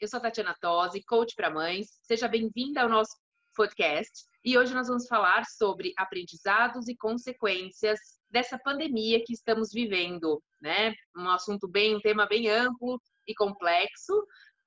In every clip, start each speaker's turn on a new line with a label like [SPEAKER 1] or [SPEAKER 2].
[SPEAKER 1] eu sou a Tatiana Tosi, coach para mães. Seja bem-vinda ao nosso podcast. E hoje nós vamos falar sobre aprendizados e consequências dessa pandemia que estamos vivendo, né? Um assunto bem, um tema bem amplo e complexo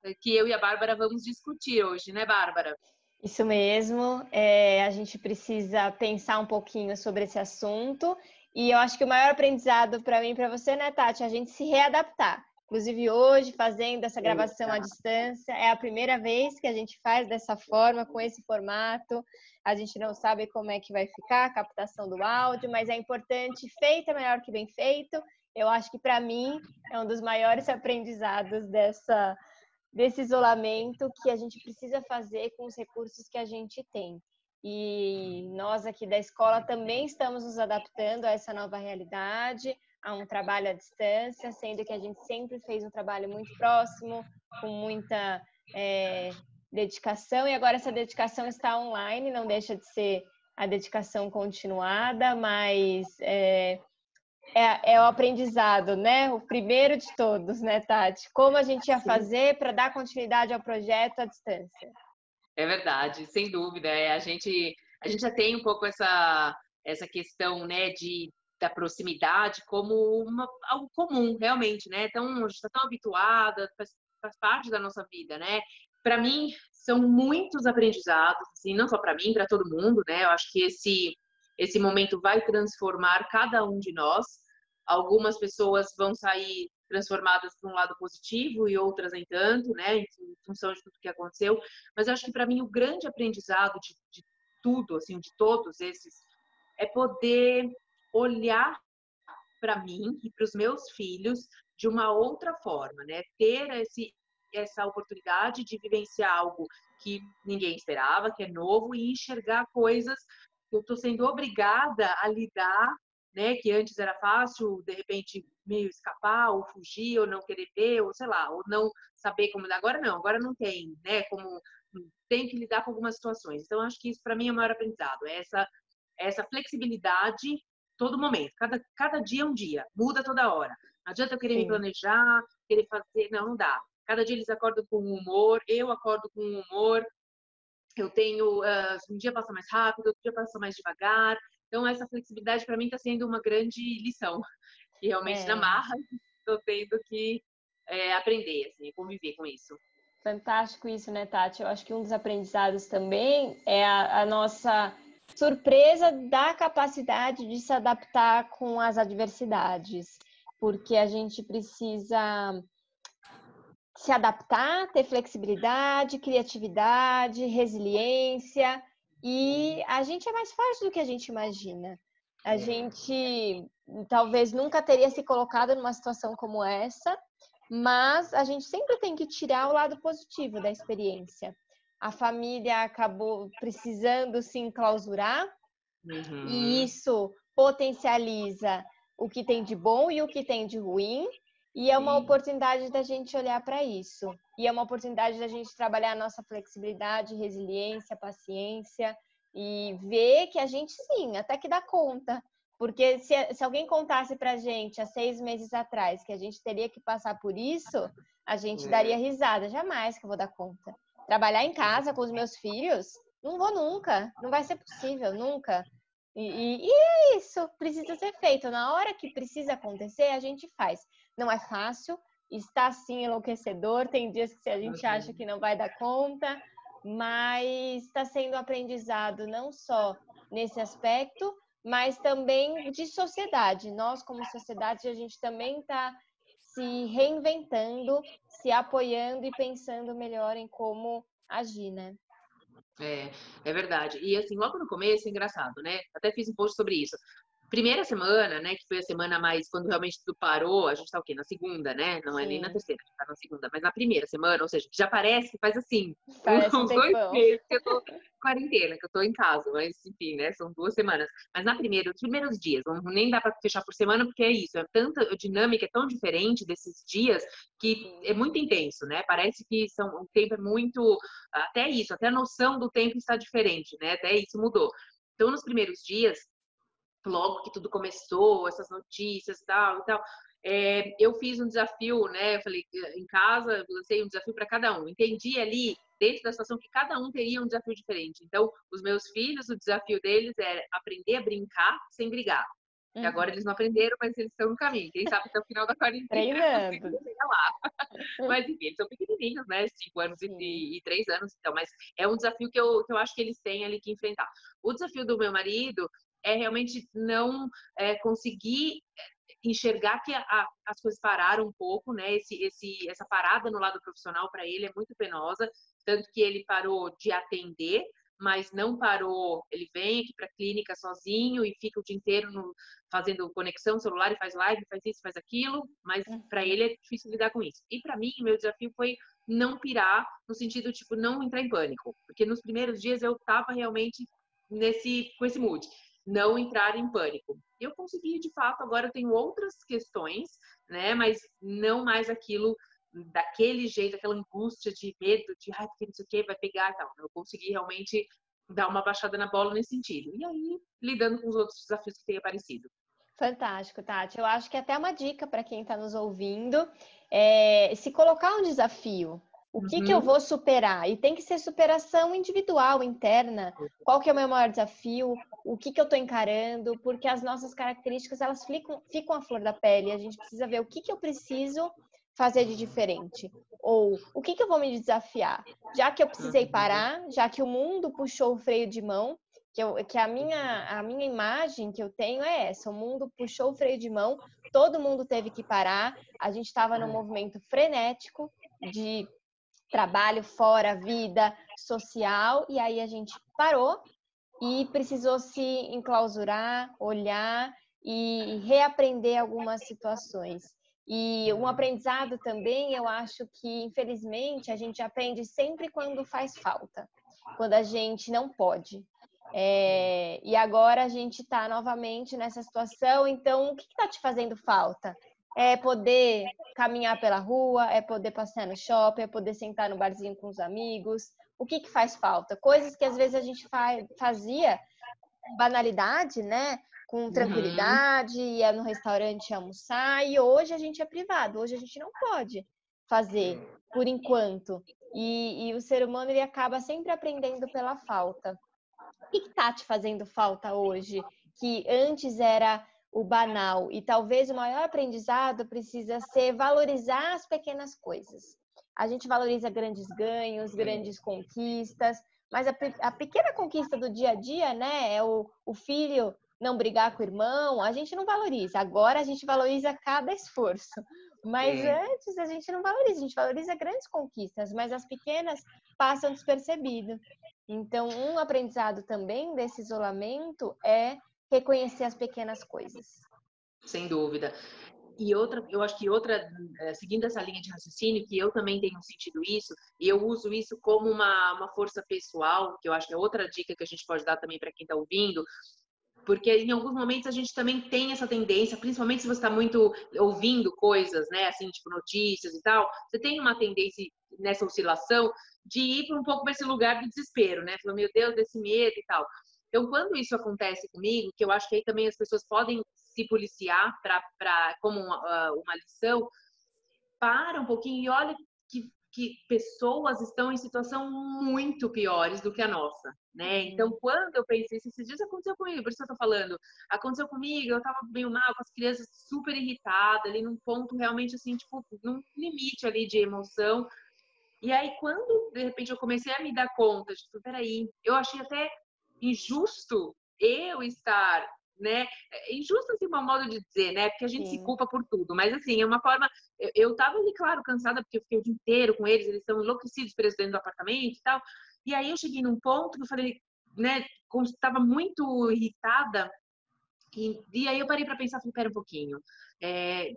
[SPEAKER 1] eh, que eu e a Bárbara vamos discutir hoje, né, Bárbara?
[SPEAKER 2] Isso mesmo. É, a gente precisa pensar um pouquinho sobre esse assunto. E eu acho que o maior aprendizado para mim e para você, né, Tati, é a gente se readaptar. Inclusive, hoje, fazendo essa gravação à distância, é a primeira vez que a gente faz dessa forma, com esse formato. A gente não sabe como é que vai ficar a captação do áudio, mas é importante, feito é melhor que bem feito. Eu acho que, para mim, é um dos maiores aprendizados dessa, desse isolamento que a gente precisa fazer com os recursos que a gente tem. E nós aqui da escola também estamos nos adaptando a essa nova realidade, a um trabalho à distância, sendo que a gente sempre fez um trabalho muito próximo, com muita é, dedicação, e agora essa dedicação está online, não deixa de ser a dedicação continuada, mas é, é, é, o aprendizado, né? O primeiro de todos, né, Tati? Como a gente ia fazer para dar continuidade ao projeto à distância.
[SPEAKER 1] É verdade, sem dúvida. É, a gente a gente já tem um pouco essa essa questão, né, de da proximidade como uma, algo comum, realmente, né? Então, a gente está tão habituada, faz, faz parte da nossa vida, né? Para mim, são muitos aprendizados, assim, não só para mim, para todo mundo, né? Eu acho que esse esse momento vai transformar cada um de nós. Algumas pessoas vão sair transformadas para um lado positivo e outras nem tanto, né, em função de tudo que aconteceu. Mas eu acho que para mim o grande aprendizado de, de tudo, assim, de todos esses, é poder olhar para mim e para os meus filhos de uma outra forma, né? Ter esse, essa oportunidade de vivenciar algo que ninguém esperava, que é novo, e enxergar coisas que eu estou sendo obrigada a lidar, né? Que antes era fácil, de repente, meio escapar, ou fugir, ou não querer ver, ou sei lá, ou não saber como. Agora não, agora não tem, né? Como tem que lidar com algumas situações. Então, acho que isso para mim é o maior aprendizado, é essa, essa flexibilidade todo momento. Cada, cada dia é um dia, muda toda hora. Não adianta eu querer Sim. me planejar, querer fazer, não, não dá. Cada dia eles acordam com humor, eu acordo com humor, eu tenho, uh, um dia passa mais rápido, outro dia passa mais devagar. Então, essa flexibilidade para mim está sendo uma grande lição. E realmente, é. na marra, estou tendo que é, aprender, assim, conviver com isso.
[SPEAKER 2] Fantástico isso, né, Tati? Eu acho que um dos aprendizados também é a, a nossa surpresa da capacidade de se adaptar com as adversidades, porque a gente precisa se adaptar, ter flexibilidade, criatividade, resiliência, e a gente é mais forte do que a gente imagina. A gente talvez nunca teria se colocado numa situação como essa, mas a gente sempre tem que tirar o lado positivo da experiência a família acabou precisando se enclausurar uhum. e isso potencializa o que tem de bom e o que tem de ruim. E é uma Sim. oportunidade da gente olhar para isso. E é uma oportunidade da gente trabalhar a nossa flexibilidade, resiliência, paciência e ver que a gente sim, até que dá conta. Porque se, se alguém contasse para a gente há seis meses atrás que a gente teria que passar por isso, a gente é. daria risada. Jamais que eu vou dar conta. Trabalhar em casa com os meus filhos, não vou nunca, não vai ser possível, nunca. E, e, e, é isso, precisa ser feito. Na hora que precisa acontecer, a gente faz. Não é fácil, está sim enlouquecedor. Tem dias que a gente acha que não vai dar conta, mas está sendo aprendizado não só nesse aspecto, mas também de sociedade. Nós, como sociedade, a gente também está se reinventando, se apoiando e pensando melhor em como agir, né?
[SPEAKER 1] É, é verdade. E assim, logo no começo, é engraçado, né? Até fiz um post sobre isso. Primeira semana, né, que foi a semana mais, quando realmente tudo parou, a gente tá o quê? Na segunda, né? Não é nem na terceira, a gente tá na segunda, mas na primeira semana, ou seja, já parece que faz assim,
[SPEAKER 2] Parece um
[SPEAKER 1] dois meses que eu tô quarentena, que eu tô em casa, mas enfim, né, são duas semanas. Mas na primeira, os primeiros dias, não, nem dá pra fechar por semana, porque é isso, é tanta dinâmica, é tão diferente desses dias, que é muito intenso, né? Parece que são, o tempo é muito, até isso, até a noção do tempo está diferente, né? Até isso mudou. Então, nos primeiros dias, logo que tudo começou, essas notícias tal e tal, é, eu fiz um desafio, né? Eu falei, em casa, eu lancei um desafio para cada um. Entendi ali, dentro da situação, que cada um teria um desafio diferente. Então, os meus filhos, o desafio deles era aprender a brincar sem brigar. E agora eles não aprenderam, mas eles estão no caminho. Quem sabe até o final da quarentena. Chegar lá. Mas enfim, eles são pequenininhos, né? Cinco anos e,
[SPEAKER 2] Sim.
[SPEAKER 1] e, e três anos, então. Mas é um desafio que eu, que eu acho que eles têm ali que enfrentar. O desafio do meu marido é realmente não é, conseguir enxergar que a- a- as coisas pararam um pouco, né? Esse, esse, essa parada no lado profissional para ele é muito penosa, tanto que ele parou de atender, mas não parou. Ele vem aqui para a clínica sozinho e fica o dia inteiro no- fazendo conexão celular e faz live, faz isso, faz aquilo, mas para ele é difícil lidar com isso. E para mim, meu desafio foi não pirar no sentido tipo não entrar em pânico, porque nos primeiros dias eu tava realmente nesse com esse mood, não entrar em pânico. Eu consegui de fato, agora eu tenho outras questões, né, mas não mais aquilo daquele jeito, aquela angústia de medo, de ai, porque não sei o que vai pegar e tal. Eu consegui realmente dar uma baixada na bola nesse sentido. E aí, lidando com os outros desafios que têm aparecido.
[SPEAKER 2] Fantástico, Tati. Eu acho que até uma dica para quem está nos ouvindo é se colocar um desafio. O que, que eu
[SPEAKER 1] Uhum.
[SPEAKER 2] vou superar? E tem que ser superação individual, interna. Qual que é o meu maior desafio? O que, que eu estou encarando? Porque as nossas características, elas ficam, ficam à flor da pele. A gente precisa ver o que, que eu preciso fazer de diferente. Ou o que, que eu vou me desafiar? Já que eu precisei
[SPEAKER 1] Uhum.
[SPEAKER 2] parar, já que o mundo puxou o freio de mão, que, eu, que a, minha, a minha imagem que eu tenho é essa: o mundo puxou o freio de mão, todo mundo teve que parar, a gente estava num movimento frenético de trabalho fora, vida social, e aí a gente parou e precisou se enclausurar, olhar e reaprender algumas situações. E um aprendizado também, eu acho que, infelizmente, a gente aprende sempre quando faz falta, quando a gente não pode. É, e agora a gente está novamente nessa situação, então o que está te fazendo falta? É poder caminhar pela rua, é poder passear no shopping, é poder sentar no barzinho com os amigos. O que, que faz falta? Coisas que às vezes a gente fa fazia banalidade, né? Com tranquilidade, ia no restaurante almoçar, e hoje a gente é privado, hoje a gente não pode fazer por enquanto. E, e o ser humano ele acaba sempre aprendendo pela falta. O que está te fazendo falta hoje? Que antes era o banal e talvez o maior aprendizado precisa ser valorizar as pequenas coisas. A gente valoriza grandes ganhos, grandes conquistas, mas a, a pequena conquista do dia a dia, né, é o, o filho não brigar com o irmão, a gente não valoriza. Agora a gente valoriza cada esforço. Mas
[SPEAKER 1] É.
[SPEAKER 2] antes a gente não valoriza, a gente valoriza grandes conquistas, mas as pequenas passam despercebido. Então, um aprendizado também desse isolamento é reconhecer as pequenas coisas.
[SPEAKER 1] Sem dúvida. E outra, eu acho que outra, eh, seguindo essa linha de raciocínio, que eu também tenho sentido isso, e eu uso isso como uma, uma força pessoal, que eu acho que é outra dica que a gente pode dar também para quem está ouvindo, porque em alguns momentos a gente também tem essa tendência, principalmente se você está muito ouvindo coisas, né, assim, tipo notícias e tal, você tem uma tendência nessa oscilação de ir um pouco para esse lugar do desespero, né? Falando, meu Deus, desse medo e tal. Então, quando isso acontece comigo, que eu acho que aí também as pessoas podem se policiar para como uma, ah, uma lição, para um pouquinho e olha que, que pessoas estão em situação muito piores do que a nossa, né? Então, quando eu pensei, isso, esses dias aconteceu comigo, por isso eu tô falando, aconteceu comigo, eu tava meio mal, com as crianças super irritadas, ali num ponto realmente assim, tipo, num limite ali de emoção. E aí, quando de repente eu comecei a me dar conta, tipo, peraí, eu achei até injusto eu estar, né? É Injusto assim, um modo de dizer, né? Porque a gente se
[SPEAKER 2] Sim.
[SPEAKER 1] culpa por tudo, mas assim, é uma forma. Eu, eu tava ali, claro, cansada, porque eu fiquei o dia inteiro com eles, eles estão enlouquecidos presos dentro do apartamento e tal. E aí eu cheguei num ponto que eu falei, né? Estava muito irritada, E, e aí eu parei para pensar, falei, pera um pouquinho. É,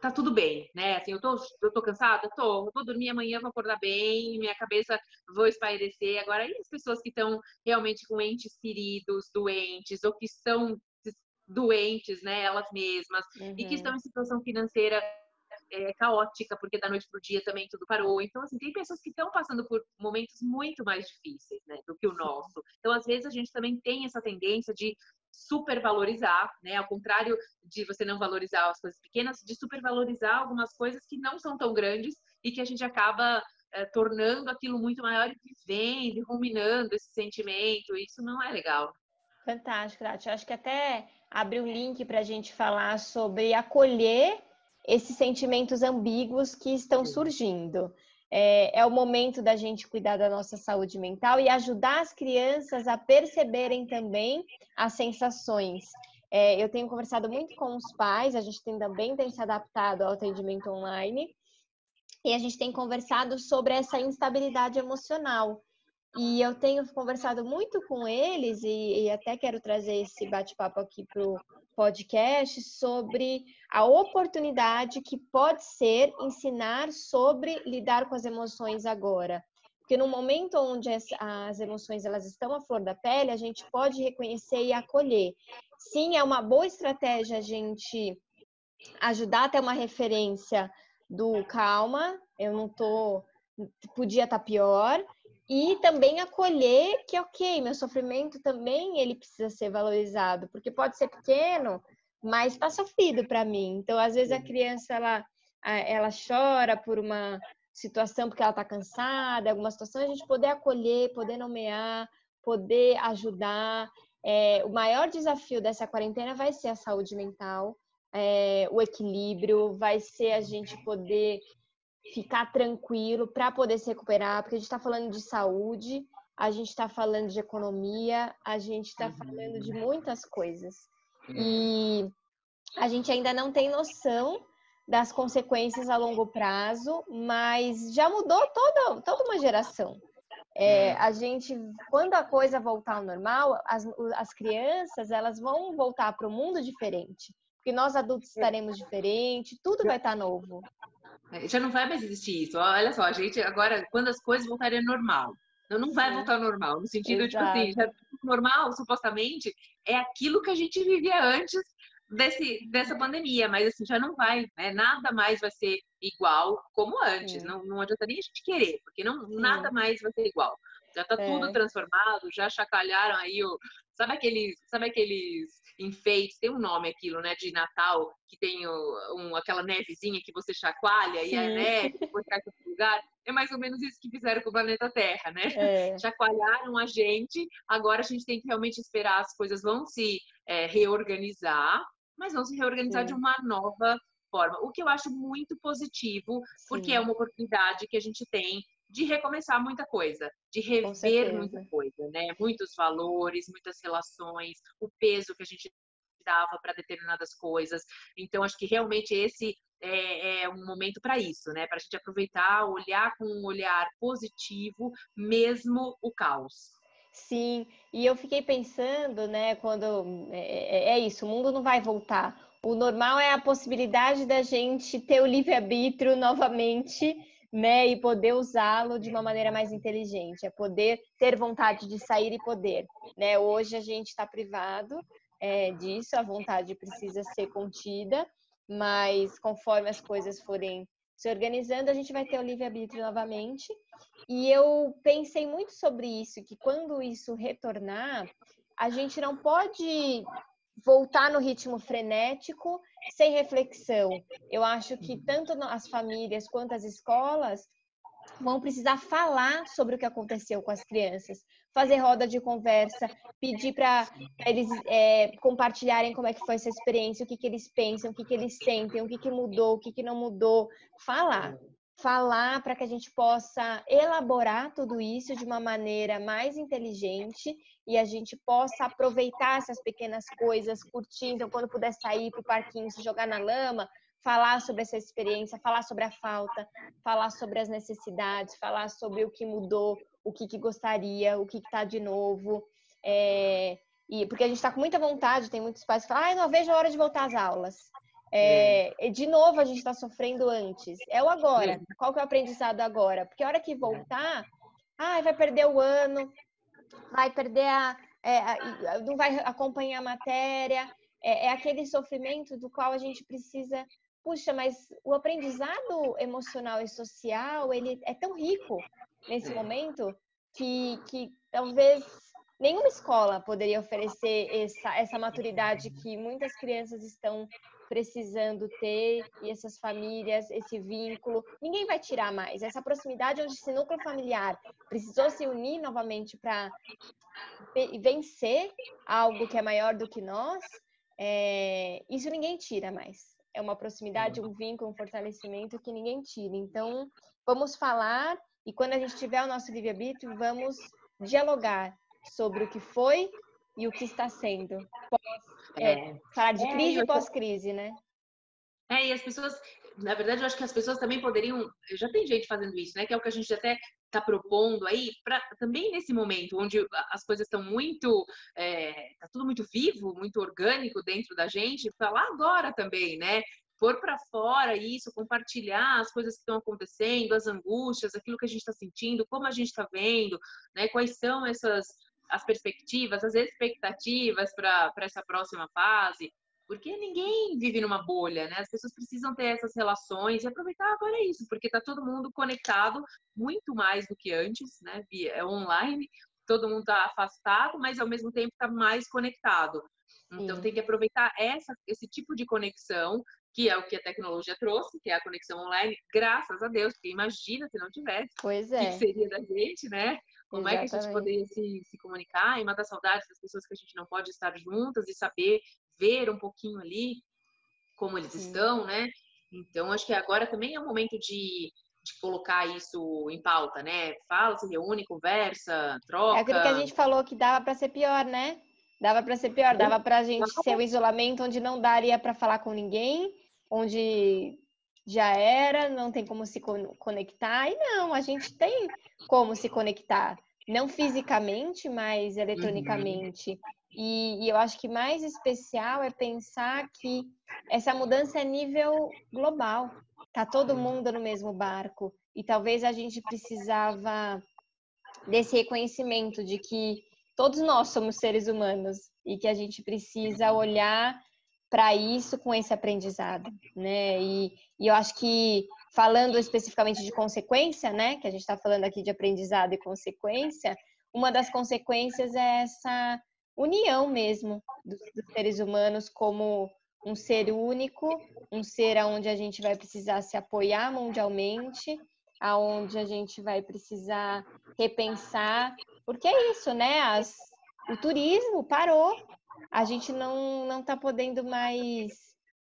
[SPEAKER 1] tá tudo bem, né? Assim, eu tô, eu tô cansada? Tô. Eu vou dormir amanhã, vou acordar bem, minha cabeça vou espairecer. Agora, e as pessoas que estão realmente com entes queridos, doentes, ou que estão doentes, né, elas mesmas, uhum. e que estão em situação financeira é, caótica, porque da noite para o dia também tudo parou. Então, assim, tem pessoas que estão passando por momentos muito mais difíceis, né, do que o nosso. Então, às vezes, a gente também tem essa tendência de supervalorizar, né? Ao contrário de você não valorizar as coisas pequenas, de supervalorizar algumas coisas que não são tão grandes e que a gente acaba é, tornando aquilo muito maior e vivendo, ruminando esse sentimento. Isso não é legal.
[SPEAKER 2] Fantástico. Eu acho que até abre um link para a gente falar sobre acolher esses sentimentos ambíguos que estão surgindo. É, é, o momento da gente cuidar da nossa saúde mental e ajudar as crianças a perceberem também as sensações. É, eu tenho conversado muito com os pais, a gente também tem se adaptado ao atendimento online e a gente tem conversado sobre essa instabilidade emocional. E eu tenho conversado muito com eles e, e até quero trazer esse bate-papo aqui para o podcast sobre a oportunidade que pode ser ensinar sobre lidar com as emoções agora. Porque no momento onde as, as emoções elas estão à flor da pele, a gente pode reconhecer e acolher. Sim, é uma boa estratégia a gente ajudar a ter uma referência do calma, eu não tô podia estar tá pior, e também acolher que ok, meu sofrimento também ele precisa ser valorizado, porque pode ser pequeno, mas está sofrido para mim. Então, às vezes a criança ela ela chora por uma situação porque ela está cansada, alguma situação a gente poder acolher, poder nomear, poder ajudar. É, o maior desafio dessa quarentena vai ser a saúde mental, é, o equilíbrio, vai ser a gente poder ficar tranquilo para poder se recuperar, porque a gente está falando de saúde, a gente está falando de economia, a gente está falando de muitas coisas. E a gente ainda não tem noção das consequências a longo prazo, mas já mudou toda, toda uma geração. É, a gente, quando a coisa voltar ao normal, as, as crianças elas vão voltar para um mundo diferente, porque nós adultos estaremos diferentes, tudo vai estar novo.
[SPEAKER 1] É, já não vai mais existir isso. Olha só, a gente agora, quando as coisas voltarem ao normal, não, não vai voltar ao normal, no sentido, Exato. tipo assim, normal, supostamente, é aquilo que a gente vivia antes desse, dessa pandemia, mas assim, já não vai, né? Nada mais vai ser igual como antes. Não, não adianta nem a gente querer, porque não, nada mais vai ser igual. Já tá é. tudo transformado, já chacalharam aí o. Sabe aqueles, sabe aqueles enfeites, tem um nome aquilo, né, de Natal, que tem o, um, aquela nevezinha que você chacoalha Sim. e a neve depois cai para outro lugar. É mais ou menos isso que fizeram com o planeta Terra, né? É. Chacoalharam a gente, agora a gente tem que realmente esperar as coisas vão se é, reorganizar, mas vão se reorganizar Sim. de uma nova forma. O que eu acho muito positivo, Sim. porque é uma oportunidade que a gente tem de recomeçar muita coisa, de rever muita coisa, né? Muitos valores, muitas relações, o peso que a gente dava para determinadas coisas. Então, acho que realmente esse é, é um momento para isso, né? Para a gente aproveitar, olhar com um olhar positivo, mesmo o caos.
[SPEAKER 2] Sim, e eu fiquei pensando, né, quando é, é, é isso, o mundo não vai voltar. O normal é a possibilidade da gente ter o livre-arbítrio novamente né, e poder usá-lo de uma maneira mais inteligente, é poder ter vontade de sair e poder, né? Hoje a gente está privado é, disso, a vontade precisa ser contida, mas conforme as coisas forem se organizando, a gente vai ter o livre-arbítrio novamente. E eu pensei muito sobre isso, que quando isso retornar, a gente não pode voltar no ritmo frenético sem reflexão. Eu acho que tanto as famílias quanto as escolas vão precisar falar sobre o que aconteceu com as crianças, fazer roda de conversa, pedir para eles é, compartilharem como é que foi essa experiência, o que, que eles pensam, o que, que eles sentem, o que, que mudou, o que, que não mudou. Falar. Falar para que a gente possa elaborar tudo isso de uma maneira mais inteligente e a gente possa aproveitar essas pequenas coisas, curtir, então quando puder sair para o parquinho, se jogar na lama, falar sobre essa experiência, falar sobre a falta, falar sobre as necessidades, falar sobre o que mudou, o que, que gostaria, o que está de novo. É, E, porque a gente está com muita vontade, tem muitos pais que falam, ah, não vejo a hora de voltar às aulas. É, é. De novo, a gente está sofrendo antes. É o agora. Qual que é o aprendizado agora? Porque a hora que voltar, ah, vai perder o ano, vai perder a, é, a não vai acompanhar a matéria. É, é, aquele sofrimento do qual a gente precisa. Puxa, mas o aprendizado emocional e social ele é tão rico nesse momento que, que talvez nenhuma escola poderia oferecer essa, essa maturidade que muitas crianças estão precisando ter e essas famílias, esse vínculo, ninguém vai tirar mais. Essa proximidade onde esse núcleo familiar precisou se unir novamente para vencer algo que é maior do que nós, é, isso ninguém tira mais. É uma proximidade, um vínculo, um fortalecimento que ninguém tira. Então, vamos falar e quando a gente tiver o nosso livre-arbítrio, vamos dialogar sobre o que foi e o que está sendo. Pós, é, é. Falar de é, crise e pós-crise, né?
[SPEAKER 1] É, e as pessoas, na verdade, eu acho que as pessoas também poderiam. Já tem gente fazendo isso, né? Que é o que a gente até está propondo aí, para também nesse momento onde as coisas estão muito. É, tá tudo muito vivo, muito orgânico dentro da gente, falar agora também, né? pôr para fora isso, compartilhar as coisas que estão acontecendo, as angústias, aquilo que a gente está sentindo, como a gente está vendo, né? Quais são essas as perspectivas, as expectativas para essa próxima fase, porque ninguém vive numa bolha, né? As pessoas precisam ter essas relações e aproveitar agora isso, porque está todo mundo conectado muito mais do que antes, né? É online, todo mundo está afastado, mas ao mesmo tempo está mais conectado. Então Sim. tem que aproveitar essa, esse tipo de conexão que é o que a tecnologia trouxe, que é a conexão online, graças a Deus, porque imagina se não tivesse,
[SPEAKER 2] pois
[SPEAKER 1] é. o que seria da gente, né? Como Exatamente. é que a gente poderia se, se comunicar e matar saudades das pessoas que a gente não pode estar juntas e saber ver um pouquinho ali como eles Sim. estão, né? Então, acho que agora também é o momento de, de colocar isso em pauta, né? Fala, se reúne, conversa, troca.
[SPEAKER 2] É aquilo que a gente falou que dava para ser pior, né? Dava para ser pior, dava para a gente ser o um isolamento onde não daria para falar com ninguém, onde já era, não tem como se conectar. E não, a gente tem como se conectar, não fisicamente, mas eletronicamente. Uhum. E, e, eu acho que mais especial é pensar que essa mudança é nível global. Tá todo mundo no mesmo barco. E talvez a gente precisava desse reconhecimento de que todos nós somos seres humanos e que a gente precisa olhar para isso com esse aprendizado, né? E, e, eu acho que falando especificamente de consequência, né? Que a gente está falando aqui de aprendizado e consequência, uma das consequências é essa união mesmo dos, dos seres humanos como um ser único, um ser aonde a gente vai precisar se apoiar mundialmente, aonde a gente vai precisar repensar, porque é isso, né? As, o turismo parou, a gente não não está podendo mais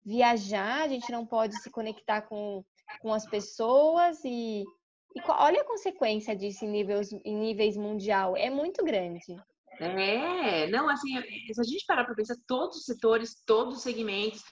[SPEAKER 2] viajar, a gente não pode se conectar com, com as pessoas e, e olha a consequência disso em níveis, em níveis mundial, é muito grande.
[SPEAKER 1] É, não, assim, se a gente parar para pensar, todos os setores, todos os segmentos,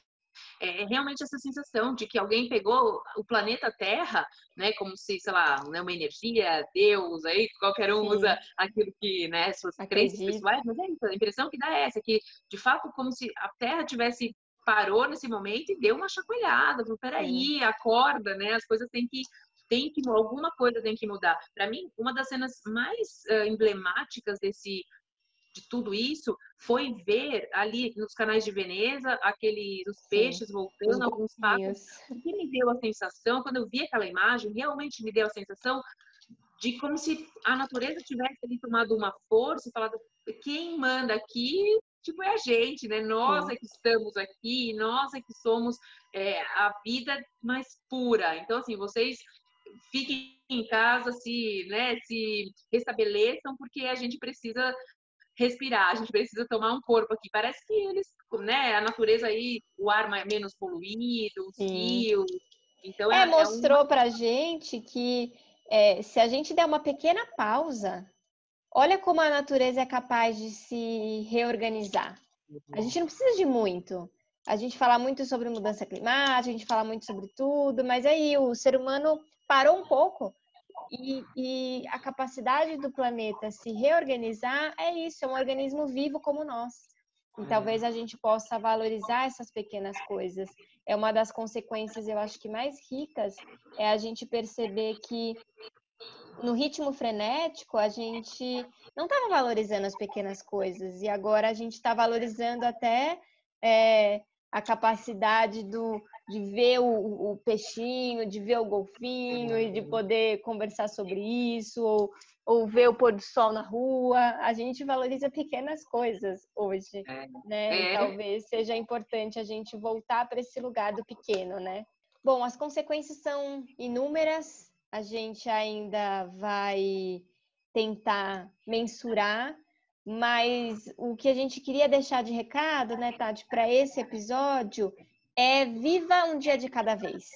[SPEAKER 1] é, é realmente essa sensação de que alguém pegou o planeta Terra, né, como se, sei lá, né, uma energia, Deus, aí qualquer um Sim. usa aquilo que, né, suas crenças pessoais, mas é isso, a impressão que dá é essa, que de fato como se a Terra tivesse parou nesse momento e deu uma chacoalhada, falou, peraí, Sim. acorda, né, as coisas têm que tem que alguma coisa tem que mudar. Para mim, uma das cenas mais uh, emblemáticas desse de tudo isso foi ver ali nos canais de Veneza aqueles os peixes Sim, voltando, alguns pacos. O que me deu a sensação, quando eu vi aquela imagem, realmente me deu a sensação de como se a natureza tivesse ali tomado uma força e falado quem manda aqui tipo é a gente, né? Nós é que estamos aqui, nós é que somos é, a vida mais pura. Então assim, vocês fiquem em casa, se, né, se restabeleçam, porque a gente precisa respirar, a gente precisa tomar um corpo aqui. Parece que eles, né, a natureza aí, o ar é menos poluído, os rios. Então
[SPEAKER 2] é, é mostrou é uma... pra gente que é, se a gente der uma pequena pausa, olha como a natureza é capaz de se reorganizar. A gente não precisa de muito. A gente fala muito sobre mudança climática, a gente fala muito sobre tudo, mas aí o ser humano parou um pouco E, e, a capacidade do planeta se reorganizar é isso, é um organismo vivo como nós. E talvez a gente possa valorizar essas pequenas coisas. É uma das consequências, eu acho que mais ricas, é a gente perceber que no ritmo frenético a gente não estava valorizando as pequenas coisas e agora a gente está valorizando até é, a capacidade do, de ver o, o, peixinho, de ver o golfinho e de poder conversar sobre isso, ou, ou ver o pôr do sol na rua. A gente valoriza pequenas coisas hoje, é. né? É. talvez seja importante a gente voltar para esse lugar do pequeno, né? Bom, as consequências são inúmeras. A gente ainda vai tentar mensurar mas o que a gente queria deixar de recado, né, Tati, para esse episódio é viva um dia de cada vez.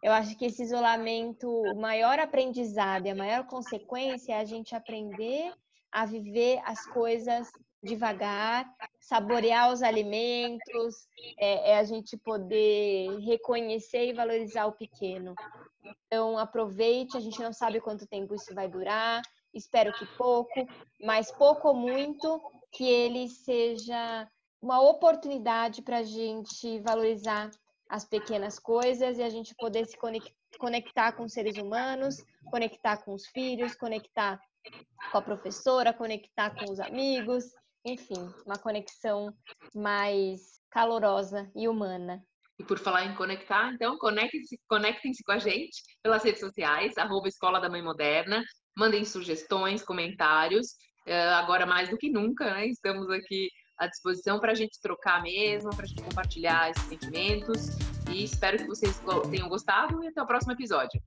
[SPEAKER 2] Eu acho que esse isolamento, o maior aprendizado e a maior consequência é a gente aprender a viver as coisas devagar, saborear os alimentos, é, é, a gente poder reconhecer e valorizar o pequeno. Então, aproveite, a gente não sabe quanto tempo isso vai durar, espero que pouco, mas pouco ou muito, que ele seja uma oportunidade para a gente valorizar as pequenas coisas e a gente poder se conectar com seres humanos, conectar com os filhos, conectar com a professora, conectar com os amigos, enfim, uma conexão mais calorosa e humana.
[SPEAKER 1] E por falar em conectar, então conectem-se conectem com a gente pelas redes sociais, arroba Escola da Mãe Moderna, mandem sugestões, comentários. Eh, agora mais do que nunca, né? Estamos aqui à disposição para a gente trocar mesmo, para a gente compartilhar esses sentimentos. E espero que vocês tenham gostado e até o próximo episódio.